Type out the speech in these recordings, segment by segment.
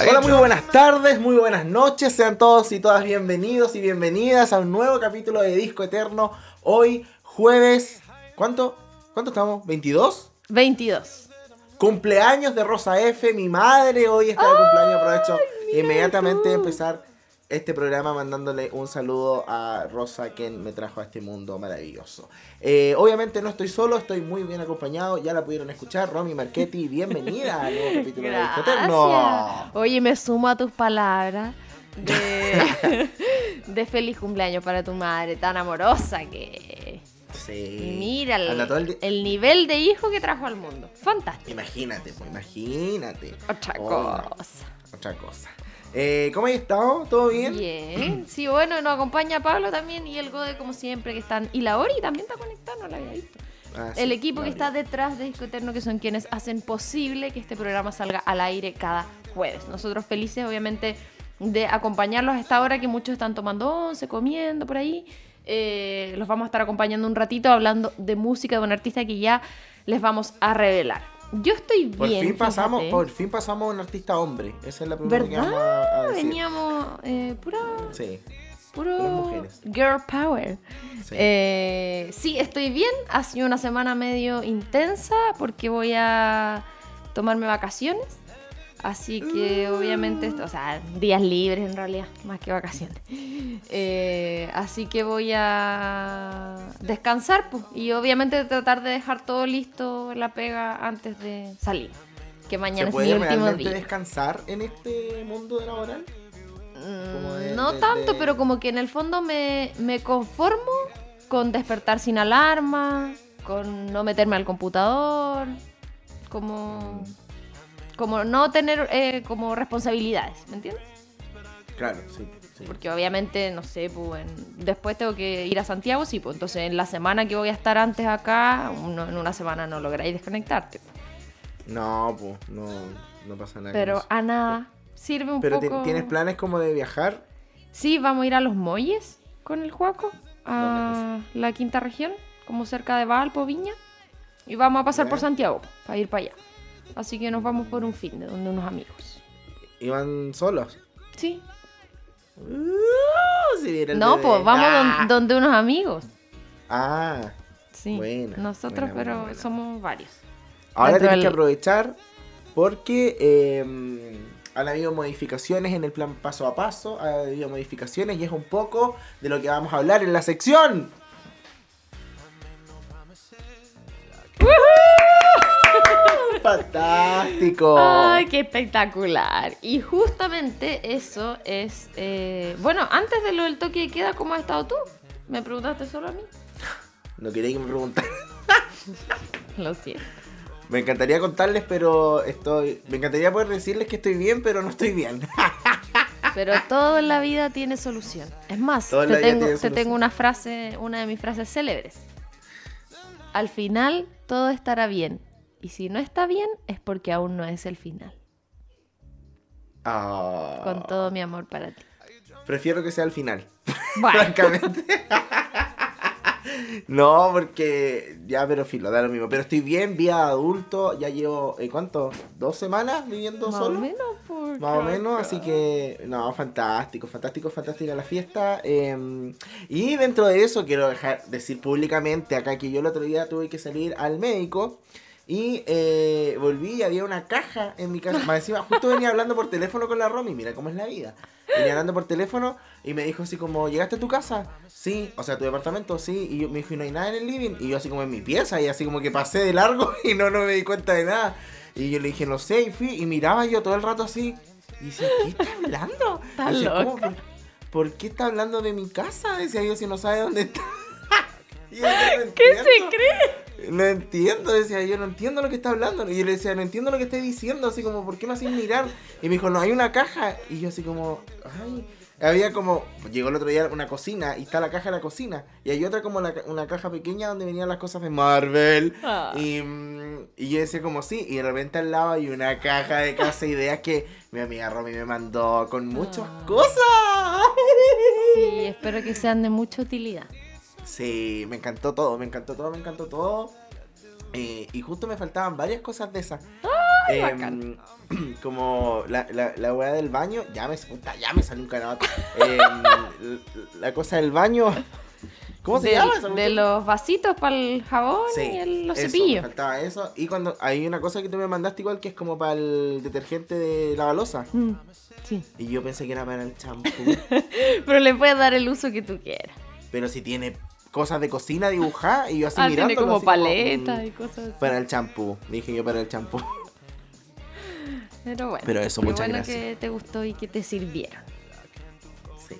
Hola, muy buenas tardes, muy buenas noches. Sean todos y todas bienvenidos y bienvenidas a un nuevo capítulo de Disco Eterno. Hoy, jueves. ¿Cuánto? ¿Cuánto estamos? ¿22? 22. Cumpleaños de Rosa F, mi madre. Hoy está de cumpleaños. Aprovecho inmediatamente de empezar este programa mandándole un saludo a Rosa, quien me trajo a este mundo maravilloso. Eh, obviamente no estoy solo, estoy muy bien acompañado, ya la pudieron escuchar. Romy Marchetti, bienvenida al nuevo capítulo de Disco Eterno. Oye, me sumo a tus palabras de, de feliz cumpleaños para tu madre, tan amorosa que... Sí. Mira el, nivel de hijo que trajo al mundo. Fantástico. Imagínate, pues imagínate. Otra cosa. otra cosa. Eh, ¿Cómo has estado? ¿Todo bien? Bien. Sí, bueno, nos acompaña Pablo también y el Gode como siempre que están. Y la Ori también está conectada, no la había visto. Ah, sí, el equipo que está detrás de Disco Eterno, que son quienes hacen posible que este programa salga al aire cada jueves. Nosotros felices, obviamente, de acompañarlos a esta hora que muchos están tomando once, comiendo por ahí. Eh, los vamos a estar acompañando un ratito hablando de música de un artista que ya les vamos a revelar. Yo estoy Por bien. fin pasamos, fíjate. por fin pasamos a un artista hombre. Esa es la primera que vamos ¿Verdad? a, a decir. Veníamos eh, pura Sí. Puro girl power. Sí. Eh, sí, estoy bien. Ha sido una semana medio intensa porque voy a tomarme vacaciones. Así que Mm. obviamente, esto- o sea, días libres en realidad, más que vacaciones. Eh, así que voy a descansar pues, y obviamente tratar de dejar todo listo, la pega antes de salir. Que mañana ¿Se es puede mi último realmente día. descansar en este mundo laboral? Como de- Mm, no de- tanto, de- pero como que en el fondo me, me conformo con despertar sin alarma, con no meterme al computador, como, como no tener eh, como responsabilidades, ¿me entiendes? Claro, sí. sí. Porque obviamente, no sé, pues en- después tengo que ir a Santiago, sí, pues entonces en la semana que voy a estar antes acá, uno- en una semana no lográis desconectarte. No, pues, no, no pasa nada. Pero a nada, sirve un Pero poco... ¿tienes planes como de viajar? Sí, vamos a ir a los Molles con el Juaco, a la quinta región, como cerca de Valpo, Viña. Y vamos a pasar por Santiago para ir para allá. Así que nos vamos por un fin de donde unos amigos. ¿Iban solos? Sí. Uh, si No, bebé. pues vamos Ah. don- donde unos amigos. Ah, Sí. Buena, Nosotros, buena, pero buena, somos varios. ahora tienes que aprovechar porque eh, han habido modificaciones en el plan paso a paso, ha habido modificaciones y es un poco de lo que vamos a hablar en la sección. Fantástico. Ay, qué espectacular. Y justamente eso es... eh, Bueno, antes de lo del toque de queda, ¿cómo has estado tú? ¿Me preguntaste solo a mí? No quería que me preguntaran. Lo siento. Me encantaría contarles, pero estoy. Me encantaría poder decirles que estoy bien, pero no estoy bien. Pero todo en la vida tiene solución. Es más, te tengo, te tengo una frase, una de mis frases célebres. Al final todo estará bien. Y si no está bien, es porque aún no es el final. Ah, Con todo mi amor para ti. Prefiero que sea al final. Bueno, Francamente. no, porque ya, pero filo, da lo mismo. Pero estoy bien, vía adulto. Ya llevo, ¿eh, ¿cuánto? ¿Dos semanas viviendo más o solo? menos. por Más o menos, así que, no, fantástico, fantástico, fantástica la fiesta. eh, y dentro de eso, quiero dejar decir públicamente acá que yo el otro día tuve que salir al médico y eh, volví y había una caja en mi casa. Más encima, justo venía hablando por teléfono con la Romy, mira cómo es la vida. Venía hablando por teléfono y me dijo así como, ¿llegaste a tu casa? Sí, o sea, tu departamento, sí. Y yo, me dijo, ¿y no hay nada en el living? Y yo así como en mi pieza y así como que pasé de largo y no, no me di cuenta de nada. Y yo le dije, no sé, y fui y miraba yo todo el rato así. Y decía, ¿qué está hablando? Está loca. ¿Por, por qué está hablando de mi casa? Decía yo, si no sabe dónde está. Y yo, "No ¿Qué se entiendo". cree? No entiendo, decía yo, no entiendo lo que está hablando. Y yo le decía, no entiendo lo que está diciendo, así como, ¿por qué me hacen mirar? Y me dijo, no, hay una caja. Y yo así como, ay. Había como, llegó el otro día una cocina y está la caja de la cocina. Y hay otra como la una caja pequeña donde venían las cosas de Marvel. Ah. Y, y yo decía como sí, y de repente al lado hay una caja de casa de ideas que mi amiga Romy me mandó con muchas Ah. cosas. Sí, espero que sean de mucha utilidad. Sí, me encantó todo, me encantó todo, me encantó todo. Eh, y justo me faltaban varias cosas de esas. Ay, Em, bacán. como la, la, la weá del baño, ya me, puta, ya me salió un canabato. Em, la, cosa del baño. ¿Cómo se Del- llama De los vasitos para el jabón Sí, y el- los eso, me cepillos. faltaba eso. Y cuando hay una cosa que tú me mandaste igual que es como para el detergente de la balosa. Mm, sí. Y yo pensé que era para el champú. Pero le puedes dar el uso que tú quieras. pero si tiene cosas de cocina dibujadas y yo así Ah, mirando. tiene como paletas y cosas así. Para el champú. Dije yo para el champú. Pero bueno. Pero eso, muchas bueno gracias. que te gustó y que te sirvieron. Sí.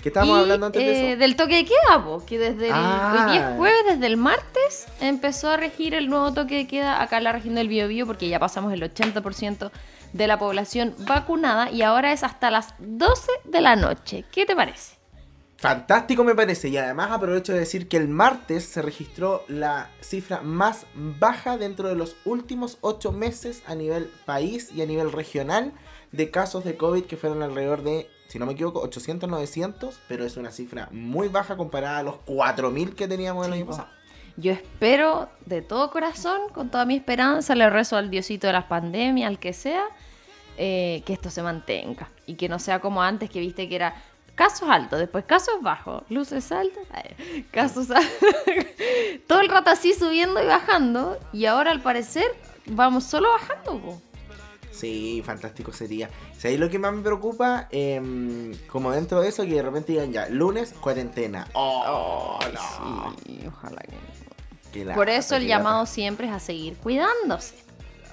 ¿Qué estábamos Y, hablando antes de eh, eso? Del toque de queda, po, que desde el Ah. hoy día es jueves, desde el martes, empezó a regir el nuevo toque de queda acá en la región del Biobío, porque ya pasamos el 80% de la población vacunada y ahora es hasta las 12 de la noche. ¿Qué te parece? Fantástico me parece. Y además aprovecho de decir que el martes se registró la cifra más baja dentro de los últimos ocho meses a nivel país y a nivel regional de casos de COVID que fueron alrededor de, si no me equivoco, 800, 900. Pero es una cifra muy baja comparada a los 4.000 que teníamos el año pasado. Yo espero de todo corazón, con toda mi esperanza, le rezo al diosito de las pandemias, al que sea, eh, que esto se mantenga. Y que no sea como antes, que viste que era casos altos, después casos bajos, luces altas, ay, casos altos. todo el rato así subiendo y bajando. Y ahora al parecer vamos solo bajando. po. Sí, fantástico sería. Si ahí lo que más me preocupa, em, como dentro de eso, que de repente digan ya, lunes, cuarentena. Oh, no. Sí, ojalá que lata, Por eso el lata. llamado siempre es a seguir cuidándose.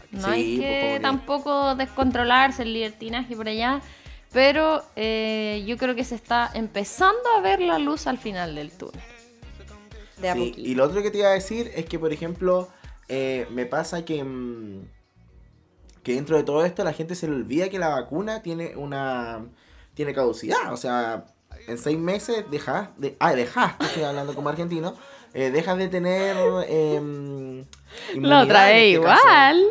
No hay Sí, pues, que tampoco descontrolarse el libertinaje por allá, pero eh, yo creo que se está empezando a ver la luz al final del túnel. De Sí, y lo otro que te iba a decir es que, por ejemplo, eh, me pasa que, mm, que dentro de todo esto la gente se le olvida que la vacuna tiene una tiene caducidad. O sea, en seis meses dejas, de, ah, dejas, estoy hablando como argentino, eh, dejas de tener... em, La otra vez este caso. igual.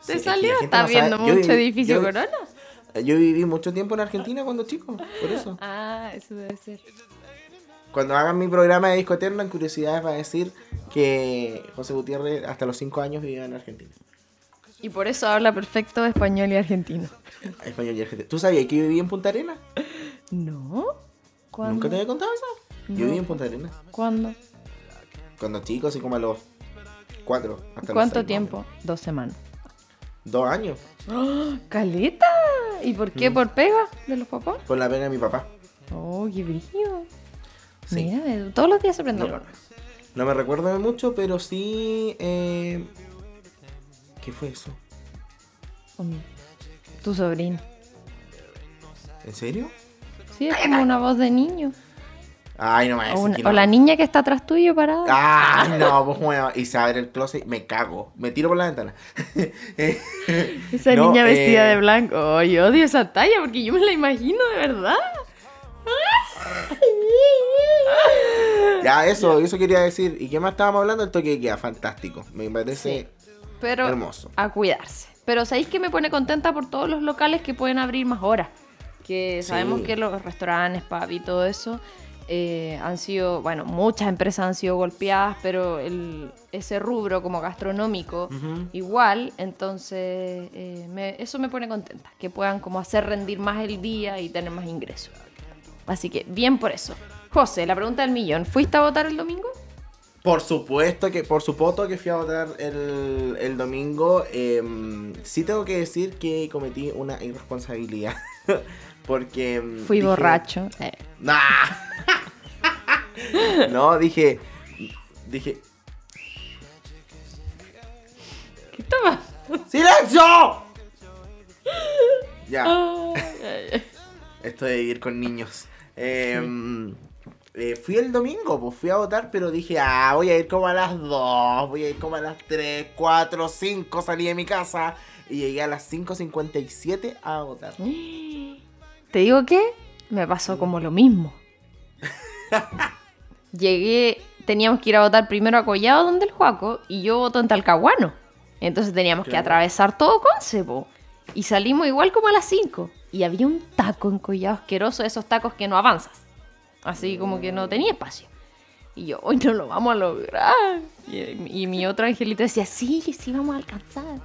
Sí, ¿Te salió? gente ¿Estás no sabe- viendo mucho edificio yo- Corona? Yo viví mucho tiempo en Argentina cuando chico, por eso. Ah, eso debe ser. Cuando hagan mi programa de disco eterno, en curiosidades va a decir que José Gutiérrez hasta los 5 años vivía en Argentina. Y por eso habla perfecto español y argentino. Español y argentino. ¿Tú sabías que yo vivía en Punta Arenas? ¿No? ¿Cuándo? ¿Nunca te había contado eso? No. Yo viví en Punta Arenas. ¿Cuándo? Cuando chico, así como a los 4. Hasta los ¿Cuánto seis, tiempo? Dos semanas. Dos años. ¡Oh, ¡Caleta! ¿Y por qué? Mm. ¿Por pega de los papás? Con la pena de mi papá. Oh, qué brillo. Sí. Mira, eh, todos los días se aprende No, no me recuerdo de mucho, pero sí. Eh... ¿Qué fue eso? Tu sobrino. ¿En serio? Sí, es como una voz de niño. Ay, no me O, una- o no. la niña que está atrás tuyo parada. Ah, no, pues bueno, y se abre el closet, me cago, me tiro por la ventana. Eh, Esa no, niña vestida eh, de blanco. Oh, yo odio esa talla porque yo me la imagino de verdad. Ya, eso, eso quería decir. ¿Y qué más estábamos hablando? El toque de queda, fantástico. Me parece Pero hermoso. a cuidarse. Pero ¿sabéis que me pone contenta por todos los locales que pueden abrir más horas? Que Sí. sabemos que los restaurantes, pub y todo eso eh, han sido, bueno, muchas empresas han sido golpeadas, pero el, ese rubro como gastronómico igual, entonces eh, me- eso me pone contenta, que puedan como hacer rendir más el día y tener más ingresos. Así que bien por eso. José, la pregunta del millón, ¿fuiste a votar el domingo? Por supuesto que, por supuesto que fui a votar el, el domingo. em, sí tengo que decir que cometí una irresponsabilidad. Porque. em, Fui dije- borracho. Eh, ¡Nah! no, dije. Dije. ¿Qué toma? ¡Silencio! Ya. Ay. Esto de vivir con niños. Em, eh, fui el domingo, pues fui a votar, pero dije, ah, voy a ir como a las 2, voy a ir como a las 3, 4, 5, salí de mi casa y llegué a las 5.57 a votar. ¿Te digo qué? Me pasó como lo mismo. Llegué, teníamos que ir a votar primero a Collado, donde el Juaco, y yo voto en Talcahuano. Entonces teníamos que atravesar todo Conce, po. Y salimos igual como a las 5. Y había un taco en Collado asqueroso, esos tacos que no avanzas. Así como que no tenía espacio. Y yo, hoy no lo vamos a lograr. Y, y mi otro angelito decía, sí, sí, vamos a alcanzar.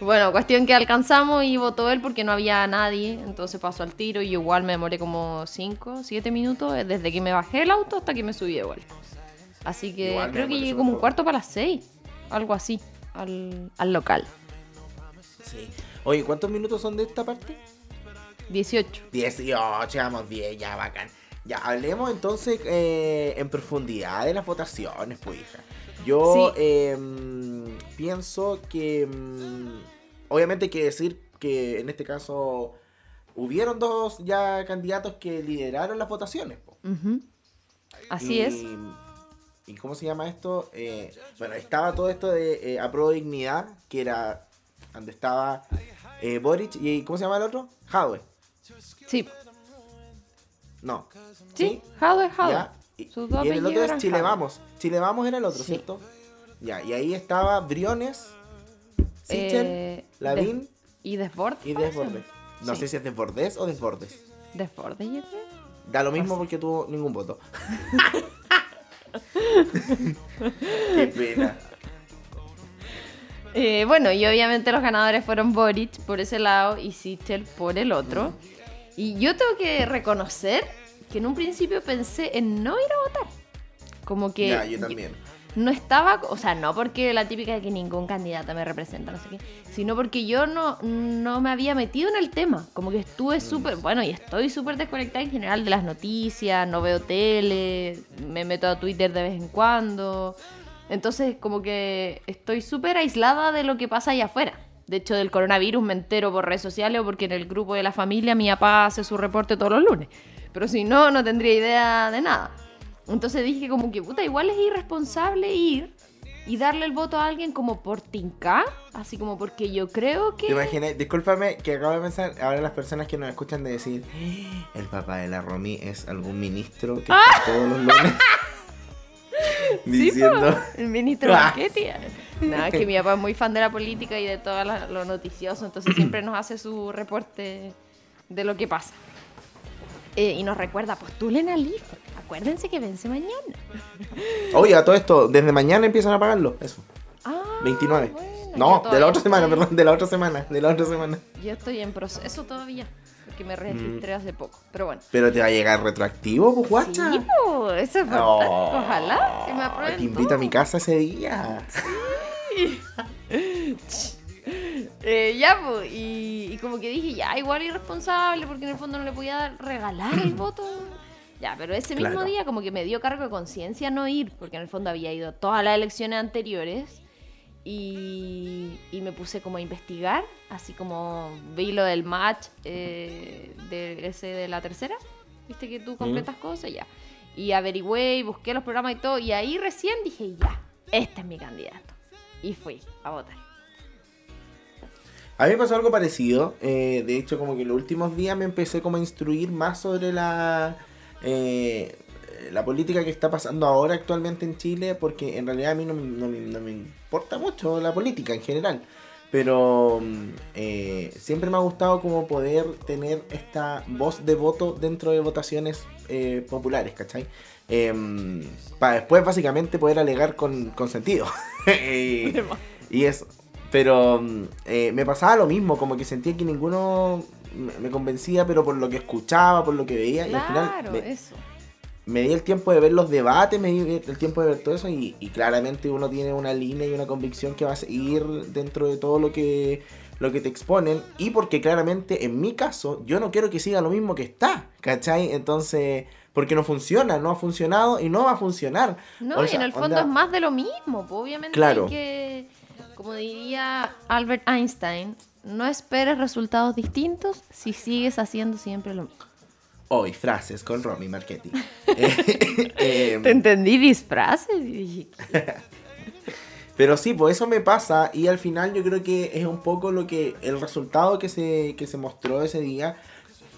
Bueno, cuestión que alcanzamos y votó él porque no había nadie, entonces pasó al tiro y igual me demoré como 5, 7 minutos desde que me bajé el auto hasta que me subí de vuelta. Así que Igual creo que llegué como un cuarto para las 6, algo así, al, al local. Sí. Oye, ¿cuántos minutos son de esta parte? 18. 18, vamos 10, ya bacán. Ya, hablemos entonces eh, en profundidad de las votaciones, pues hija. Yo Sí. em, pienso que mm, obviamente hay que decir que en este caso hubieron dos ya candidatos que lideraron las votaciones. Ujú. Así Y- es. ¿Y cómo se llama esto? Eh, bueno, estaba todo esto de eh, Apruebo Dignidad, que era donde estaba eh, Boric y ¿cómo se llama el otro? Jadwe. Sí, No. sí, Jadwe, Jadwe. Y, Sus dos y en el otro es Chile. Vamos. Chile Vamos era el otro, Sí. ¿cierto? Ya, y ahí estaba Briones, Sichel, Eh, Lavín Des- y Desbordes. y. Desbordes. No Sí. sé si es Desbordes o Desbordes. Desbordes, yo creo. Da lo mismo porque tuvo ningún voto. Qué pena. Eh, bueno, y obviamente los ganadores fueron Boric por ese lado y Sichel por el otro. Y yo tengo que reconocer que en un principio pensé en no ir a votar. Como que Ya, yo también. no estaba, o sea, no porque la típica de que ningún candidato me representa, no sé qué, sino porque yo no, no me había metido en el tema. Como que estuve súper, bueno, y estoy súper desconectada en general de las noticias, no veo tele, me meto a Twitter de vez en cuando. Entonces, como que estoy súper aislada de lo que pasa allá afuera. De hecho, del coronavirus me entero por redes sociales o porque en el grupo de la familia mi papá hace su reporte todos los lunes. Pero si no, no tendría idea de nada. Entonces dije como que, puta, igual es irresponsable ir y darle el voto a alguien como por tinca, así como porque yo creo ¿Te que... imaginas? Discúlpame que acabo de pensar, ahora las personas que nos escuchan de decir, "Ah, el papá de la Romy es algún ministro que está todos los lunes Sí, diciendo... po, el ministro Ah. Marchetti. Nada, que mi papá es muy fan de la política y de todo lo noticioso, entonces siempre nos hace su reporte de lo que pasa. Eh, y nos recuerda, postulen al IFE. Acuérdense que vence mañana. Oye, a todo esto, desde mañana empiezan a pagarlo, eso. Ah, 29. bueno, yo no, de la otra semana, estoy- perdón, de la otra semana, de la otra semana. Yo estoy en proceso todavía, porque me Mm. registré hace poco. Pero bueno. Pero te va a llegar retroactivo, pues guacha. Sí, po, eso es Ojalá que me aprueben. Te invito a mi casa ese día. Eh, ya, pues, y, y como que dije, ya, igual irresponsable, porque en el fondo no le podía dar, regalar el voto. Ya, pero ese mismo Claro. día como que me dio cargo de conciencia no ir, porque en el fondo había ido todas las elecciones anteriores. Y, y me puse como a investigar, así como vi lo del match eh, de ese de la tercera, viste que tú completas cosas, ya. Y averigüé y busqué los programas y todo, y ahí recién dije, ya, este es mi candidato. Y fui a votar. A mí me pasó algo parecido. eh, de hecho, como que en los últimos días me empecé como a instruir más sobre la, eh, la política que está pasando ahora actualmente en Chile, porque en realidad a mí no, no me- no me importa mucho la política en general. Pero mm, eh, siempre me ha gustado como poder tener esta voz de voto dentro de votaciones populares, ¿cachai? para después básicamente poder alegar con, con sentido. y, y eso. Pero mm, eh, me pasaba lo mismo, como que sentía que ninguno me- convencía, pero por lo que escuchaba, por lo que veía, y al final me, eso. me di el tiempo de ver los debates, me di el tiempo de ver todo eso, y, y claramente uno tiene una línea y una convicción que va a seguir dentro de todo lo que, lo que te exponen, y porque claramente en mi caso, yo no quiero que siga lo mismo que está, ¿cachai? Entonces, porque no funciona, no ha funcionado y no va a funcionar. No, O y en el fondo onda- es más de lo mismo. pues, obviamente Claro. hay que, como diría Albert Einstein, no esperes resultados distintos si sigues haciendo siempre lo mismo. Hoy, frases con Romy Marchetti. Eh, eh, Te entendí disfraces y dije, Pero sí, pues eso me pasa y al final yo creo que es un poco lo que el resultado que se, que se mostró ese día.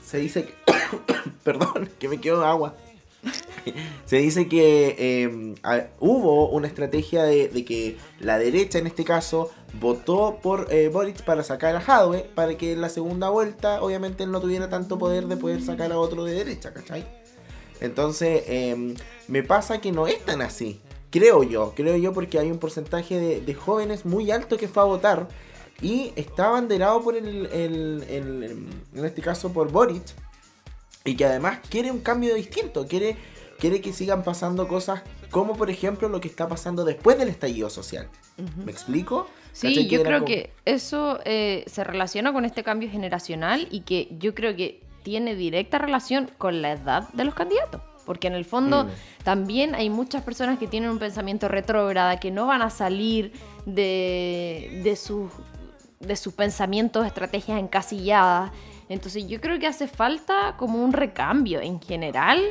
Se dice que... Perdón, que me quedo agua. Se dice que a- hubo una estrategia de, que la derecha en este caso votó por eh, Boric para sacar a Jadwe para que en la segunda vuelta obviamente él no tuviera tanto poder de poder sacar a otro de derecha, ¿cachai? Entonces, eh, me pasa que no es tan así. Creo yo, creo yo porque hay un porcentaje de, de jóvenes muy alto que fue a votar. y está abanderado por el, el- el- en este caso por Boric y que además quiere un cambio distinto, quiere, quiere que sigan pasando cosas como por ejemplo lo que está pasando después del estallido social. ¿Me explico? Sí, yo creo como- que eso eh, se relaciona con este cambio generacional y que yo creo que tiene directa relación con la edad de los candidatos. Porque en el fondo Mm. también hay muchas personas que tienen un pensamiento retrógrada, que no van a salir de, de, sus, de sus pensamientos, estrategias encasilladas. Entonces yo creo que hace falta como un recambio en general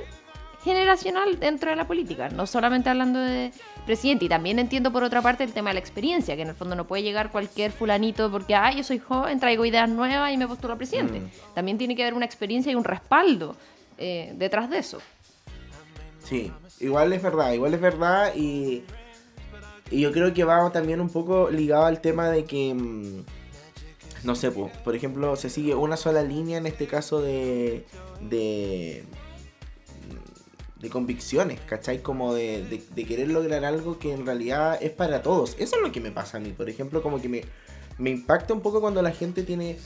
generacional dentro de la política, no solamente hablando de presidente. Y también entiendo por otra parte el tema de la experiencia, que en el fondo no puede llegar cualquier fulanito porque, ay, yo soy joven, traigo ideas nuevas y me postulo a presidente. Mm. También tiene que haber una experiencia y un respaldo eh, detrás de eso. Sí, igual es verdad, igual es verdad y, y yo creo que va también un poco ligado al tema de que, mm, no sé, po, por ejemplo, se sigue una sola línea en este caso de, de, de convicciones, ¿cachai? Como de, de- querer lograr algo que en realidad es para todos. Eso es lo que me pasa a mí, por ejemplo, como que me, me impacta un poco cuando la gente tiene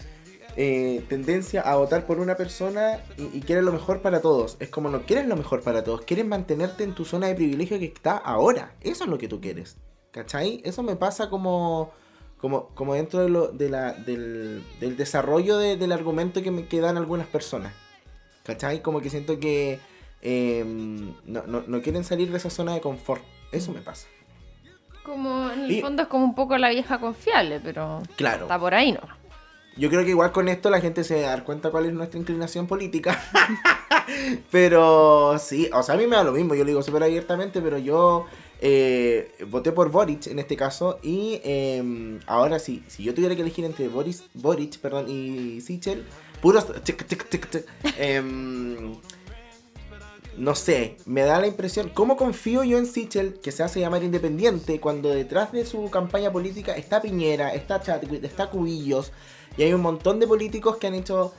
eh, tendencia a votar por una persona y, y quiere lo mejor para todos. Es como no quieres lo mejor para todos, quieres mantenerte en tu zona de privilegio que está ahora. Eso es lo que tú quieres. ¿Cachai? Eso me pasa como, como, como dentro de lo, de la, del, del desarrollo de- del argumento que me que dan algunas personas. ¿Cachai? Como que siento que eh, no, no- no quieren salir de esa zona de confort. Eso me pasa. Como en el Y- fondo es como un poco la vieja confiable, pero Claro. está por ahí, ¿no? Yo creo que igual con esto la gente se va a dar cuenta cuál es nuestra inclinación política. pero sí, o sea, a mí me da lo mismo, yo lo digo súper abiertamente, pero yo eh, voté por Boric en este caso y eh, ahora sí, si yo tuviera que elegir entre Boris, Boric perdón, y Sichel, puros... em, no sé, me da la impresión, ¿cómo confío yo en Sichel, que se hace llamar independiente, cuando detrás de su campaña política está Piñera, está Chatwit, está Cubillos, y hay un montón de políticos que han hecho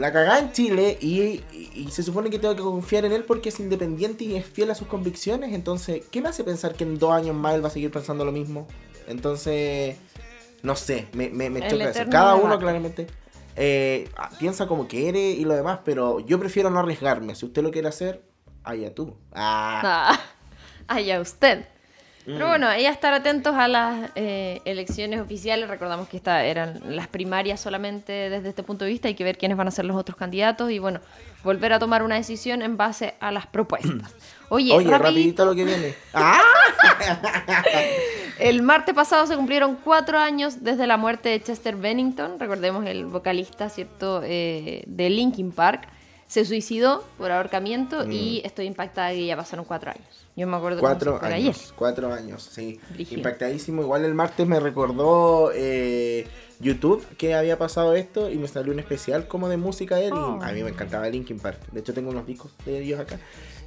la cagada en Chile y, y- y se supone que tengo que confiar en él porque es independiente y es fiel a sus convicciones, entonces, ¿qué me hace pensar que en dos años más él va a seguir pensando lo mismo? Entonces, no sé, me, me, me choca eso. Cada uno debate. claramente eh, piensa como quiere y lo demás, pero yo prefiero no arriesgarme. Si usted lo quiere hacer, allá tú. Ah, Ah, allá usted. Pero Mm. bueno, ahí a estar atentos a las eh, elecciones oficiales. Recordamos que estas eran las primarias solamente desde este punto de vista. Hay que ver quiénes van a ser los otros candidatos y bueno, volver a tomar una decisión en base a las propuestas. Oye, Oye, rapidito, rapidito lo que viene. ¡Ah! el martes pasado se cumplieron cuatro años desde la muerte de Chester Bennington. Recordemos el vocalista, ¿cierto?, eh, de Linkin Park. Se suicidó por ahorcamiento y estoy impactada que ya pasaron cuatro años. Yo me acuerdo como. Cuatro si fuera años, ayer. cuatro años, sí. Impactadísimo. Igual el martes me recordó eh, YouTube que había pasado esto y me salió un especial como de música de él. Oh. Y a mí me encantaba Linkin Park. De hecho, tengo unos discos de ellos acá.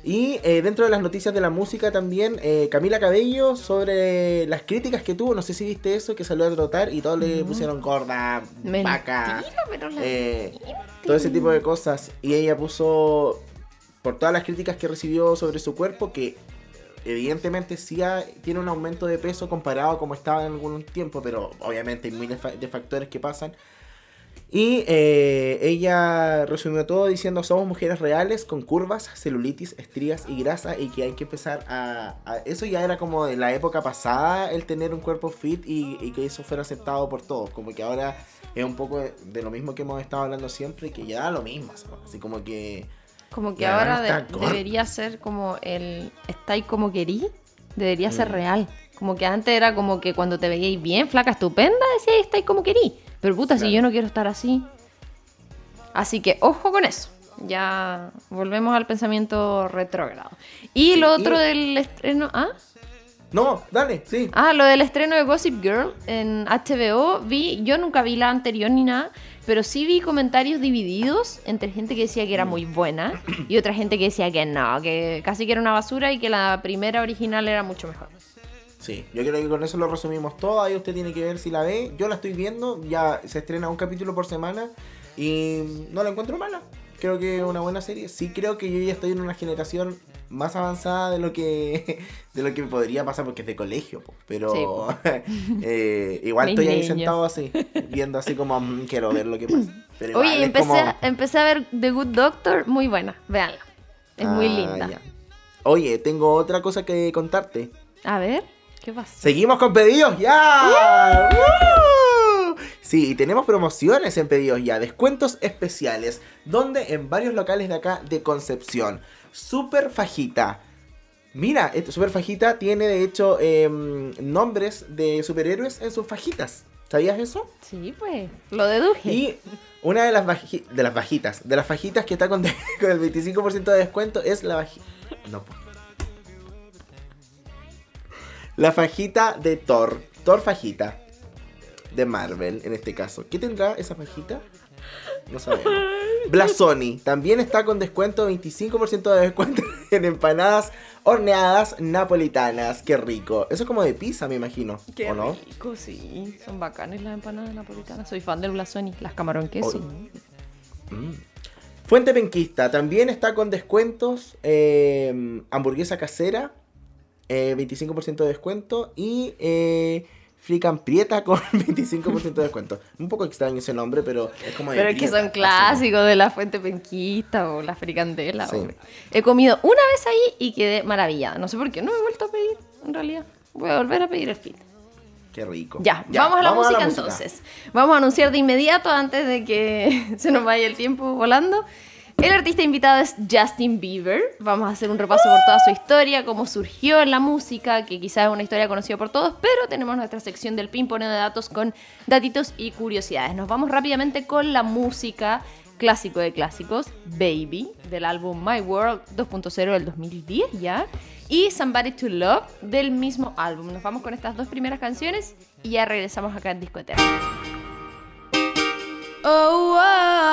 Y eh, dentro de las noticias de la música también, eh, Camila Cabello sobre las críticas que tuvo. No sé si viste eso, que salió a trotar y todos le pusieron gorda, vaca. Mentira, pero la eh, todo ese tipo de cosas. Y ella puso, por todas las críticas que recibió sobre su cuerpo, que evidentemente sí ha- tiene un aumento de peso comparado a como estaba en algún tiempo, pero obviamente hay miles de factores que pasan. Y eh, ella resumió todo diciendo somos mujeres reales con curvas, celulitis, estrías y grasa y que hay que empezar a, a- Eso ya era como de la época pasada el tener un cuerpo fit y, y que eso fuera aceptado por todos. Como que ahora es un poco de, de lo mismo que hemos estado hablando siempre, que ya da lo mismo. Así como que... Como que ahora de- debería ser como el estáis como querí, debería ser Mm. real. Como que antes era como que cuando te veíais bien, flaca, estupenda, decíais estáis como querí. Pero puta, si yo no quiero estar así. Así que ojo con eso. Ya volvemos al pensamiento retrógrado. Y Sí, lo y- otro del estreno. ¿Ah? No, dale, sí. Ah, lo del estreno de Gossip Girl en HBO, vi, yo nunca vi la anterior ni nada, pero sí vi comentarios divididos entre gente que decía que era muy buena y otra gente que decía que no, que casi que era una basura y que la primera original era mucho mejor. Sí, yo creo que con eso lo resumimos todo. Ahí usted tiene que ver si la ve. Yo la estoy viendo. Ya se estrena un capítulo por semana. Y no la encuentro mala. Creo que es una buena serie. Sí creo que yo ya estoy en una generación más avanzada de lo que de lo que podría pasar porque es de colegio, po. pero Sí, eh, igual Mis estoy ahí niños. sentado así, viendo así como "Mm, quiero ver lo que pasa. Pero Oye, empecé, como- a, empecé a ver The Good Doctor, muy buena, véanla. Es muy Ah, linda. ya. Oye, tengo otra cosa que contarte. A ver, ¿qué pasa? Seguimos con pedidos ya. ¡Woo! Sí, y tenemos promociones en pedidos ya, descuentos especiales, donde en varios locales de acá de Concepción. Super Fajita. Mira, Super Fajita tiene de hecho em, nombres de superhéroes en sus fajitas. ¿Sabías eso? Sí, pues, lo deduje. Y una de las, de las bajitas, de las fajitas que está con, de- con el 25% de descuento es la bajita. No. po. La fajita de Thor. Thor fajita. De Marvel, en este caso. ¿Qué tendrá esa fajita? No sabemos. Blasoni. También está con descuento, 25% de descuento en empanadas horneadas napolitanas. Qué rico. Eso es como de pizza, me imagino. Qué ¿O no? rico, sí. Son bacanes las empanadas napolitanas. Soy fan del blasoni, las camarón queso. Mm. Fuente Penquista también está con descuentos. eh, hamburguesa casera, eh, 25% de descuento. Y eh, Frican Prieta con 25% de descuento. Un poco extraño ese nombre, pero es como de Pero es que son clásicos de la fuente penquista o la fricandela. Sí. He comido una vez ahí y quedé maravillada. No sé por qué, no me he vuelto a pedir, en realidad. Voy a volver a pedir el fin. Qué rico. Ya, vamos a la música entonces. Vamos a anunciar de inmediato antes de que se nos vaya el tiempo volando. El artista invitado es Justin Bieber. Vamos a hacer un repaso por toda su historia, cómo surgió en la música, que quizás es una historia conocida por todos, pero tenemos nuestra sección del pimponeo de datos con datitos y curiosidades. Nos vamos rápidamente con la música clásico de clásicos, Baby, del álbum My World 2.0 del 2010 ya, y Somebody to Love del mismo álbum. Nos vamos con estas dos primeras canciones y ya regresamos acá en Discoteca. Oh, ah.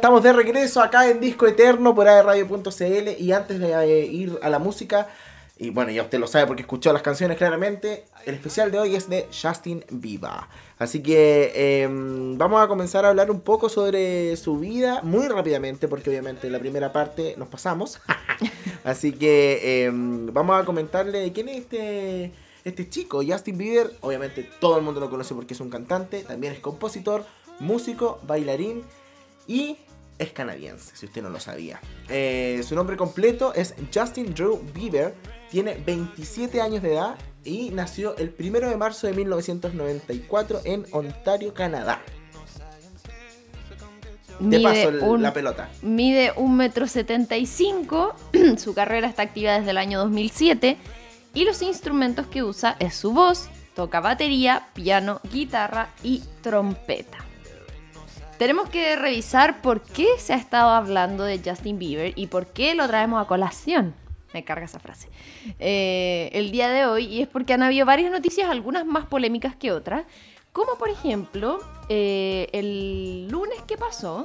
estamos de regreso acá en Disco Eterno por Radio.cl y antes de eh, ir a la música, y bueno, ya usted lo sabe porque escuchó las canciones claramente, el especial de hoy es de Justin Viva. Así que em, vamos a comenzar a hablar un poco sobre su vida muy rápidamente porque obviamente en la primera parte nos pasamos. Así que em, vamos a comentarle quién es este este chico, Justin Bieber, obviamente todo el mundo lo conoce porque es un cantante, también es compositor, músico, bailarín y es canadiense, si usted no lo sabía. Eh, su nombre completo es Justin Drew Bieber, tiene 27 años de edad y nació el 1 de marzo de 1994 en Ontario, Canadá. De paso la pelota. Mide 1,75 m, su carrera está activa desde el año 2007 y los instrumentos que usa es su voz, toca batería, piano, guitarra y trompeta tenemos que revisar por qué se ha estado hablando de Justin Bieber y por qué lo traemos a colación. Me carga esa frase. Eh, el día de hoy, y es porque han habido varias noticias, algunas más polémicas que otras, como por ejemplo, eh, el lunes que pasó,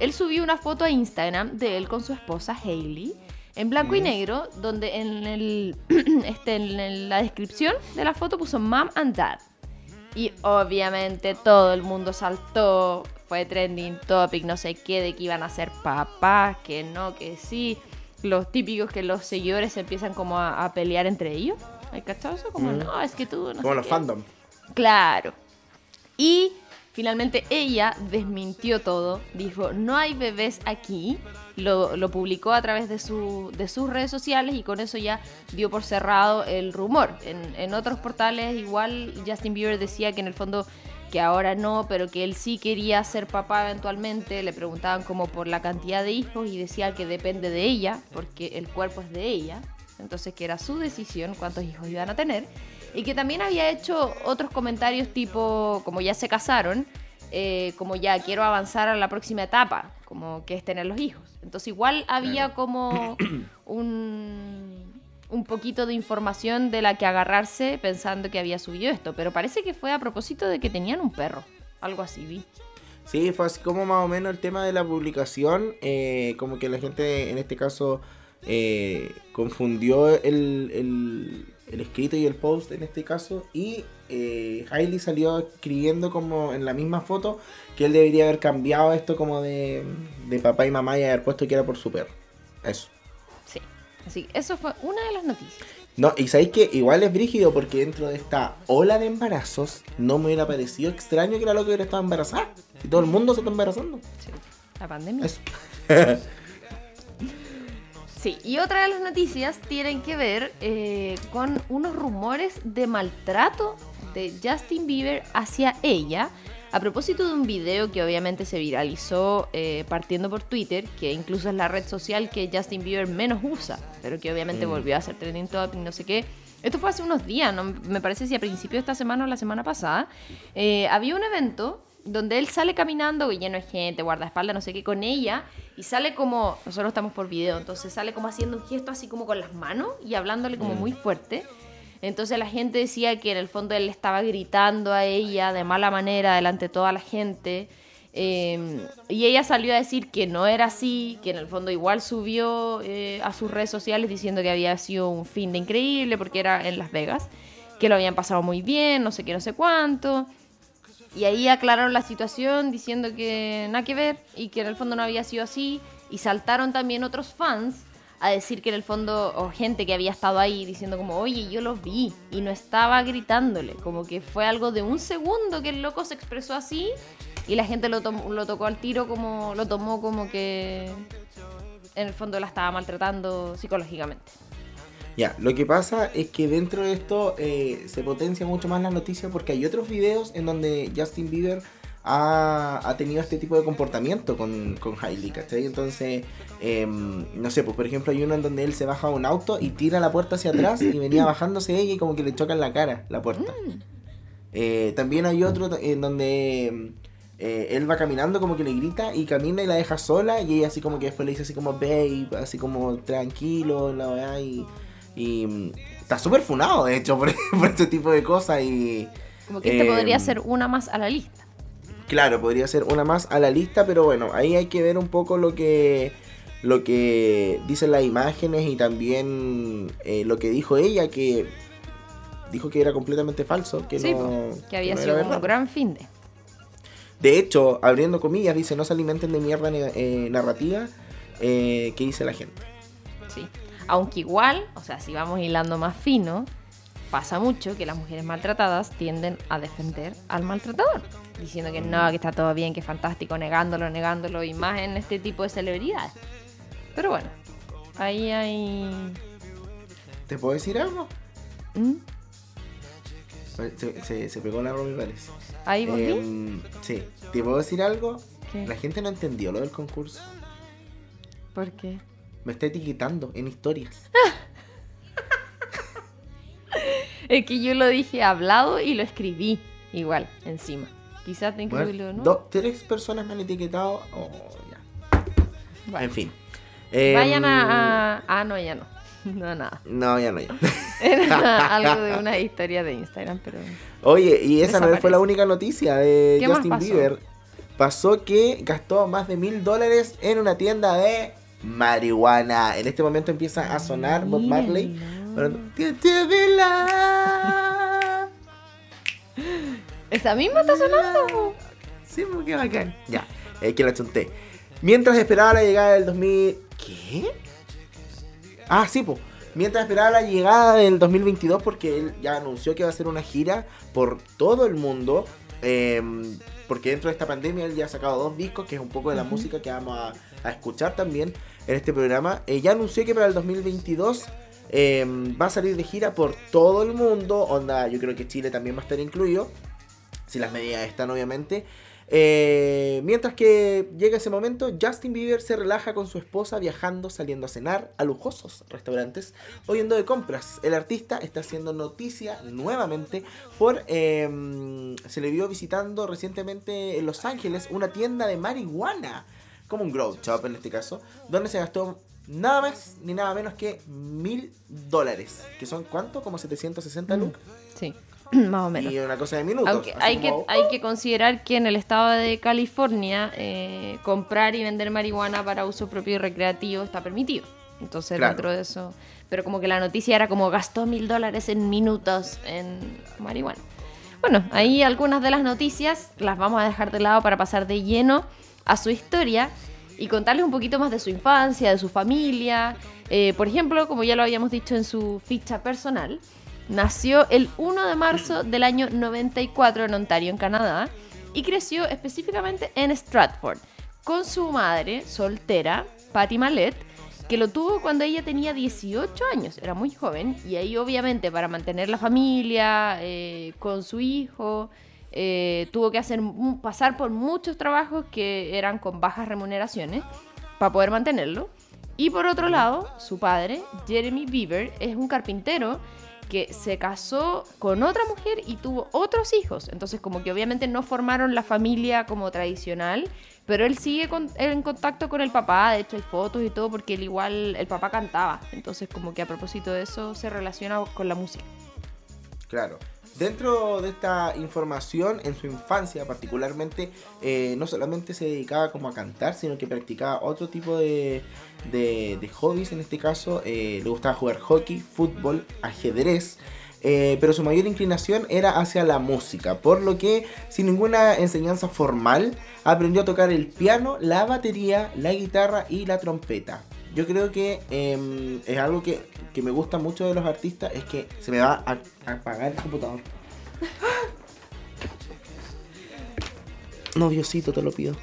él subió una foto a Instagram de él con su esposa Hailey, en blanco y negro, donde en, el, este, en la descripción de la foto puso Mom and Dad. Y obviamente todo el mundo saltó, fue trending topic, no sé qué, de que iban a ser papás, que no, que sí. Los típicos que los seguidores empiezan como a, pelear entre ellos. ¿Hay cachado eso? Como, mm. no, es que tú no Como los fandom. Claro. Y finalmente ella desmintió todo, dijo, no hay bebés aquí, lo, lo publicó a través de, su, de, sus redes sociales y con eso ya dio por cerrado el rumor. En, en, otros portales igual Justin Bieber decía que en el fondo que ahora no, pero que él sí quería ser papá eventualmente. Le preguntaban como por la cantidad de hijos y decía que depende de ella, porque el cuerpo es de ella. Entonces que era su decisión cuántos hijos iban a tener. Y que también había hecho otros comentarios tipo, como ya se casaron, eh, como ya quiero avanzar a la próxima etapa, como que es tener los hijos. Entonces igual había como un, un poquito de información de la que agarrarse pensando que había subido esto, pero parece que fue a propósito de que tenían un perro, algo así vi. Sí, fue así como más o menos el tema de la publicación, eh, como que la gente en este caso eh, confundió el, el- el escrito y el post en este caso y eh, Hailey salió escribiendo como en la misma foto que él debería haber cambiado esto como de, de papá y mamá y haber puesto que era por su perro. Eso. Sí, así que eso fue una de las noticias. No, y sabéis que igual es brígido porque dentro de esta ola de embarazos no me hubiera parecido extraño que era lo que hubiera estado embarazada. Y todo el mundo se está embarazando. Sí, la pandemia. Eso. Sí, y otra de las noticias tienen que ver eh, con unos rumores de maltrato de Justin Bieber hacia ella. A propósito de un video que obviamente se viralizó eh, partiendo por Twitter, que incluso es la red social que Justin Bieber menos usa, pero que obviamente Mm. volvió a ser trending topic, no sé qué. Esto fue hace unos días, no me parece si a principio de esta semana o la semana pasada. Eh, había un evento donde él sale caminando, lleno de gente, guardaespaldas, no sé qué, con ella, y sale como, nosotros estamos por video, entonces sale como haciendo un gesto así como con las manos y hablándole como muy fuerte. Entonces la gente decía que en el fondo él estaba gritando a ella de mala manera delante de toda la gente. eh, y ella salió a decir que no era así, que en el fondo igual subió eh, a sus redes sociales diciendo que había sido un fin de increíble porque era en Las Vegas, que lo habían pasado muy bien, no sé qué, no sé cuánto. Y ahí aclararon la situación diciendo que nada que ver y que en el fondo no había sido así. Y saltaron también otros fans a decir que en el fondo, o gente que había estado ahí diciendo como, oye, yo los vi y no estaba gritándole. Como que fue algo de un segundo que el loco se expresó así y la gente lo, lo tocó al tiro como, lo tomó como que en el fondo la estaba maltratando psicológicamente. Ya, lo que pasa es que dentro de esto eh, se potencia mucho más la noticia porque hay otros videos en donde Justin Bieber ha, ha tenido este tipo de comportamiento con, con Hailey, ¿cachai? Entonces, em, no sé, pues por ejemplo hay uno en donde él se baja a un auto y tira la puerta hacia atrás y venía bajándose ella y como que le choca en la cara la puerta. Eh, también hay otro en donde em, eh, él va caminando como que le grita y camina y la deja sola y ella así como que después le dice así como babe, así como tranquilo, la weá y... Y mm, está súper funado, de hecho, por, por este tipo de cosas. Y Como que Em, podría ser una más a la lista. Claro, podría ser una más a la lista, pero bueno, ahí hay que ver un poco lo que lo que dicen las imágenes y también eh, lo que dijo ella, que dijo que era completamente falso, que Sí, no, que había no sido un gran fin de. De hecho, abriendo comillas, dice, no se alimenten de mierda eh, narrativa eh, que dice la gente. Sí. Aunque igual, o sea, si vamos hilando más fino, pasa mucho que las mujeres maltratadas tienden a defender al maltratador, diciendo que no, que está todo bien, que es fantástico, negándolo, negándolo, y más en este tipo de celebridades. Pero bueno, ahí hay... ¿Te puedo decir algo? ¿Mm? Se, se- se pegó la Romy parece. ¿Ahí volví? Em, sí, ¿te puedo decir algo? ¿Qué? La gente no entendió lo del concurso. ¿Por qué? Me está etiquetando en historias. Es que yo lo dije hablado y lo escribí igual, encima. Quizás tengo que Bueno, ¿no? dos- tres personas me han etiquetado. Oh, ya. Bueno. En fin. Em, Vayan a, a- Ah, no, ya no. No, nada. No, ya no, ya. Era algo de una historia de Instagram, pero... Oye, y esa no fue la única noticia de ¿Qué más Justin pasó? Bieber. Pasó que gastó más de mil dólares en una tienda de marihuana. En este momento empieza a sonar Bob Marley. ¿Esa misma está sonando? Sí, pues, qué bacán. Ya, es que la chunté. Mientras esperaba la llegada del 2000... ¿Qué? Ah, sí, pues. Mientras esperaba la llegada del 2022, porque él ya anunció que va a hacer una gira por todo el mundo. eh, porque dentro de esta pandemia él ya ha sacado dos discos, que es un poco de la música que vamos a, a escuchar también en este programa. Eh, ya anunció que para el 2022 eh, va a salir de gira por todo el mundo. Onda, yo creo que Chile también va a estar incluido. Si las medidas están, obviamente. Eh, mientras que llega ese momento, Justin Bieber se relaja con su esposa viajando, saliendo a cenar a lujosos restaurantes o de compras. El artista está haciendo noticia nuevamente por... eh, se le vio visitando recientemente en Los Ángeles una tienda de marihuana, como un grow shop en este caso, donde se gastó nada más ni nada menos que mil dólares, que son ¿cuánto? Como 760 lucas. Sí, más o menos. Y una cosa de minutos. Aunque hay que, hay que considerar que en el estado de California eh, comprar y vender marihuana para uso propio y recreativo está permitido. Entonces Claro. dentro de eso... Pero como que la noticia era como gastó mil dólares en minutos en marihuana. Bueno, ahí algunas de las noticias las vamos a dejar de lado para pasar de lleno a su historia y contarles un poquito más de su infancia, de su familia. Eh, por ejemplo, como ya lo habíamos dicho en su ficha personal, nació el 1 de marzo del año 94 en Ontario, en Canadá, y creció específicamente en Stratford, con su madre soltera, Patty Mallet, que lo tuvo cuando ella tenía 18 años, era muy joven, y ahí obviamente para mantener la familia, eh, con su hijo, eh, tuvo que hacer, pasar por muchos trabajos que eran con bajas remuneraciones para poder mantenerlo. Y por otro lado, su padre, Jeremy Bieber, es un carpintero que se casó con otra mujer y tuvo otros hijos. Entonces, como que obviamente no formaron la familia como tradicional, pero él sigue en contacto con el papá. De hecho, hay fotos y todo porque él igual, el papá cantaba. Entonces, como que a propósito de eso, se relaciona con la música. Claro. Dentro de esta información, en su infancia particularmente, eh, no solamente se dedicaba como a cantar, sino que practicaba otro tipo de, de, hobbies. En este caso, eh, le gustaba jugar hockey, fútbol, ajedrez. eh, pero su mayor inclinación era hacia la música, por lo que sin ninguna enseñanza formal aprendió a tocar el piano, la batería, la guitarra y la trompeta. Yo creo que em, es algo que, que me gusta mucho de los artistas, es que se me va a, apagar el computador. No, Diosito, te lo pido.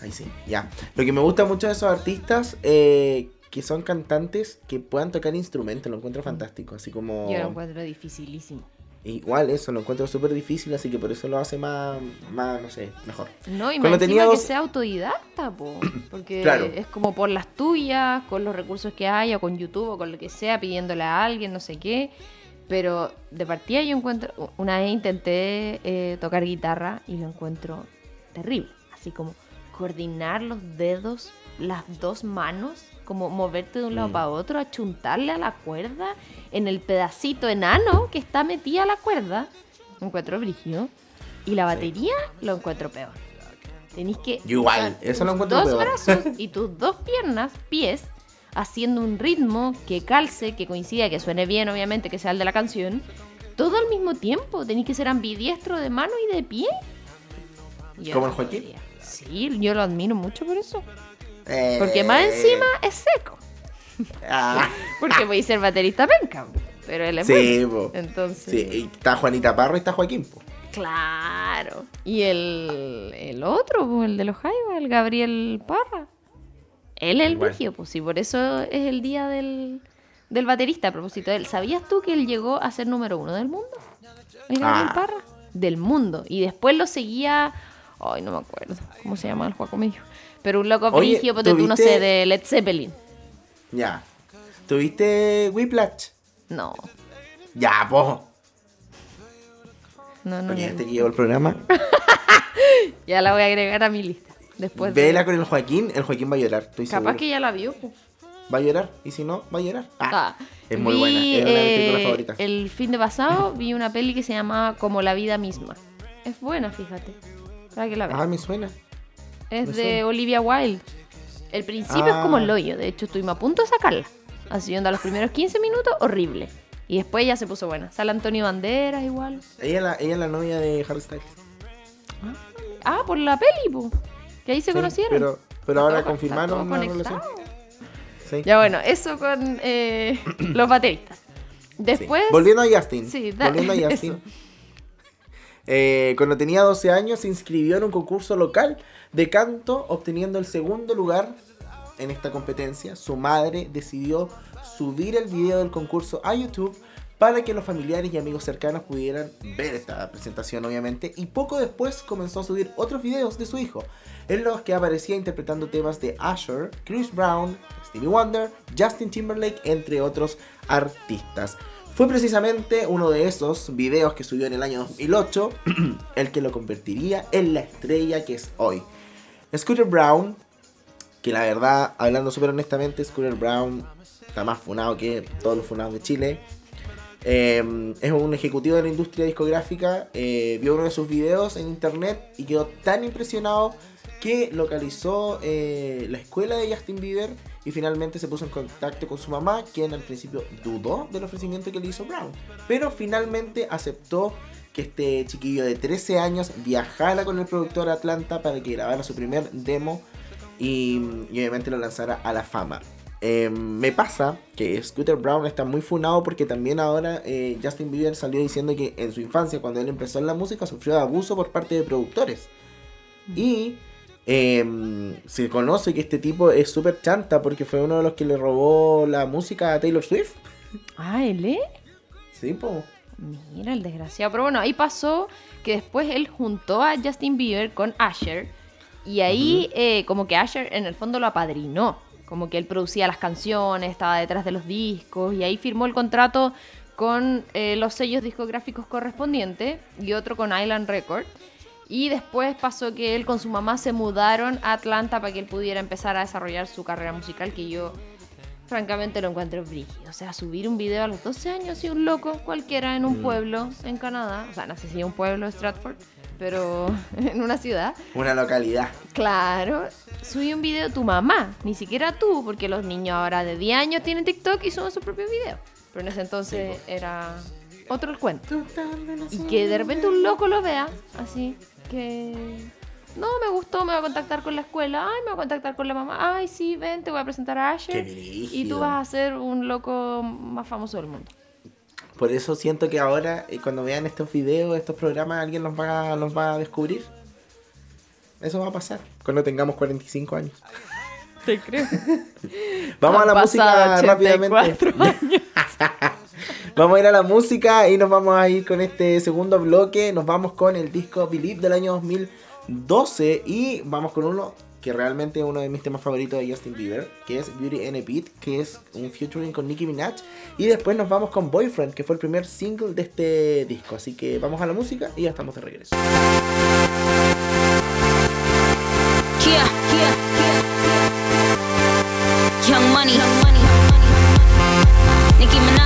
Ahí sí, ya. Lo que me gusta mucho de esos artistas, eh, que son cantantes que puedan tocar instrumentos, lo encuentro fantástico. Así como... Yo lo encuentro dificilísimo. Igual eso, lo encuentro súper difícil, así que por eso lo hace más, más no sé, mejor. No, y Cuando más tenía dos- que sea autodidacta, po, porque Claro. es como por las tuyas, con los recursos que haya, con YouTube o con lo que sea, pidiéndole a alguien, no sé qué. Pero de partida yo encuentro, una vez intenté eh, tocar guitarra y lo encuentro terrible. Así como coordinar los dedos, las dos manos, como moverte de un lado Mm. para otro, achuntarle a la cuerda en el pedacito enano que está metida la cuerda. Lo encuentro brígido. Y la batería lo encuentro peor. Tenéis que igual, eso lo encuentro dos peor. brazos y tus dos piernas, pies, haciendo un ritmo que calce, que coincida, que suene bien, obviamente, que sea el de la canción. Todo al mismo tiempo. Tenéis que ser ambidiestro de mano y de pie. Yo ¿Como el Joaquín? Sí, yo lo admiro mucho por eso. Eh, Porque más encima es seco. ah, Porque voy a ser baterista penca. Pero él es sí, bueno. Entonces. Sí, y está Juanita Parra y está Joaquín, po. Claro. Y el, el otro, el de los Jaivas, el Gabriel Parra. Él es el Igual. vigio, pues sí, por eso es el día del, del baterista a propósito de él. ¿Sabías tú que él llegó a ser número uno del mundo? El Gabriel Ah. Parra. Del mundo. Y después lo seguía. Ay, no me acuerdo. ¿Cómo se llama el medio? Pero un loco Oye, brigio, ponte tú, no ¿tuviste- sé, de Led Zeppelin. Ya. ¿Tuviste Whiplash? No. Ya, po. No, no, Porque no. ya te llevo el programa. Ya la voy a agregar a mi lista. Después de- Vela con el Joaquín, el Joaquín va a llorar, estoy Capaz seguro. que ya la vio. po. Va a llorar, y si no, va a llorar. Ah, Ah, es muy vi, buena, es una de mis eh, favoritas. El fin de pasado vi una peli que se llamaba Como la vida misma. Es buena, fíjate. Para que la veas. Ah, me suena. Es me de. Olivia Wilde. El principio es como Ah. el hoyo. De hecho, estuvimos a punto de sacarla. Así onda los primeros 15 minutos, horrible. Y después ya se puso buena. Sale Antonio Banderas igual. Ella es la, ella es la novia de Harry Styles. Ah, por la peli, po. Que ahí se Sí, conocieron. Pero, pero ahora todo- confirmaron una relación. Sí. Ya bueno, eso con eh, los bateristas. Sí. Después. Volviendo a Justin. Sí, volviendo a. Justin. Eh, cuando tenía 12 años se inscribió en un concurso local de canto, obteniendo el segundo lugar en esta competencia. Su madre decidió subir el video del concurso a YouTube para que los familiares y amigos cercanos pudieran ver esta presentación, obviamente. Y poco después comenzó a subir otros videos de su hijo, en los que aparecía interpretando temas de Usher, Chris Brown, Stevie Wonder, Justin Timberlake, entre otros artistas. Fue precisamente uno de esos videos que subió en el año 2008 el que lo convertiría en la estrella que es hoy. Scooter Brown, que la verdad, hablando súper honestamente, Scooter Brown está más funado que todos los funados de Chile. Eh, es un ejecutivo de la industria discográfica. eh, vio uno de sus videos en internet y quedó tan impresionado que localizó eh, la escuela de Justin Bieber y finalmente se puso en contacto con su mamá, quien al principio dudó del ofrecimiento que le hizo Brown. Pero finalmente aceptó que este chiquillo de 13 años viajara con el productor a Atlanta para que grabara su primer demo y, y obviamente lo lanzara a la fama. Eh, me pasa que Scooter Brown está muy funado porque también ahora eh, Justin Bieber salió diciendo que en su infancia, cuando él empezó en la música, sufrió de abuso por parte de productores. Y eh, se conoce que este tipo es súper chanta porque fue uno de los que le robó la música a Taylor Swift. Ah, ¿él? Sí, po. Mira, el desgraciado. Pero bueno, ahí pasó que después él juntó a Justin Bieber con Asher. Y ahí eh, como que Asher en el fondo lo apadrinó. Como que él producía las canciones, estaba detrás de los discos. Y ahí firmó el contrato con eh, los sellos discográficos correspondientes. Y otro con Island Records. Y después pasó que él con su mamá se mudaron a Atlanta para que él pudiera empezar a desarrollar su carrera musical, que yo francamente lo encuentro brígido. O sea, subir un video a los 12 años y un loco cualquiera en un pueblo en Canadá. O sea, no sé si un pueblo, Stratford, pero en una ciudad. Una localidad. Claro, subí un video tu mamá, ni siquiera tú, porque los niños ahora de 10 años tienen TikTok y suben su propio video. Pero en ese entonces era otro el cuento. Y que de repente un loco lo vea, así que... No, me gustó, me va a contactar con la escuela, ay, me va a contactar con la mamá, ay, sí, ven, te voy a presentar a Asher. Qué Y tú vas a ser un loco más famoso del mundo. Por eso siento que ahora, eh, cuando vean estos videos, estos programas, alguien los va, los va a descubrir. Eso va a pasar cuando tengamos 45 años. Te creo. Vamos Han a la música rápidamente. 84 años. Vamos a ir a la música y nos vamos a ir con este segundo bloque. Nos vamos con el disco Believe del año 2012 y vamos con uno que realmente es uno de mis temas favoritos de Justin Bieber, que es Beauty and a Beat, que es un featuring con Nicki Minaj. Y después nos vamos con Boyfriend, que fue el primer single de este disco. Así que vamos a la música y ya estamos de regreso. Nicki Minaj.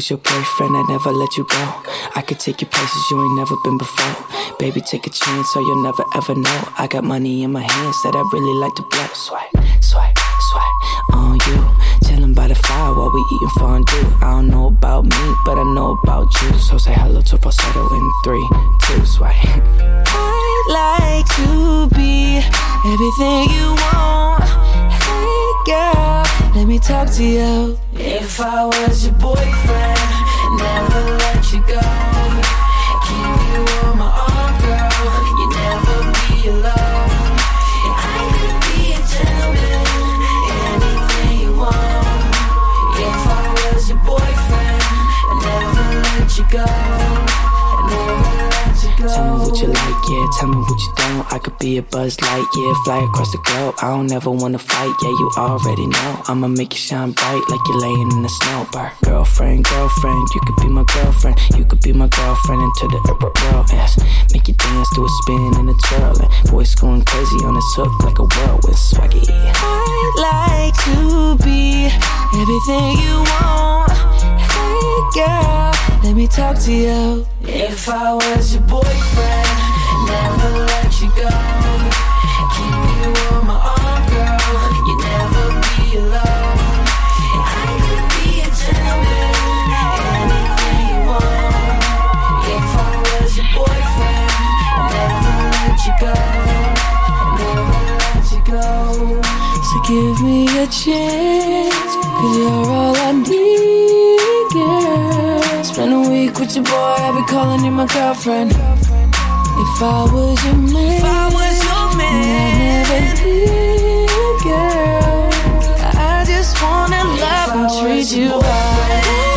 Was your boyfriend, I'd never let you go. I could take you places you ain't never been before. Baby, take a chance, so you'll never ever know. I got money in my hands that I really like to blow. Swipe, swipe, swipe on you. Chilling by the fire while we eating fondue. I don't know about me, but I know about you. So say hello to falsetto in three, two, swipe. I'd like to be everything you want. Girl, let me talk to you. If I was your boyfriend, never let you go. Keep you on my arm, girl. You never be alone. And I could be a gentleman, anything you want. If I was your boyfriend, I never let you go. Never. Tell me what you like, yeah. Tell me what you don't. I could be a buzz light, yeah. Fly across the globe. I don't ever wanna fight, yeah. You already know. I'ma make you shine bright like you're laying in the snow. Bird. Girlfriend, girlfriend, you could be my girlfriend. You could be my girlfriend into the world, yes. Make you dance to a spin and a twirl. And voice going crazy on this hook like a whirlwind swaggy. I'd like to be everything you want. Hey girl, let me talk to you. If I was your boyfriend, never let you go. Keep you on chance, cause you're all I need, girl. Spend a week with your boy, I'll be calling you my girlfriend. If I was your man, if I was your man, I'd never leave, girl. I just wanna love and treat you right.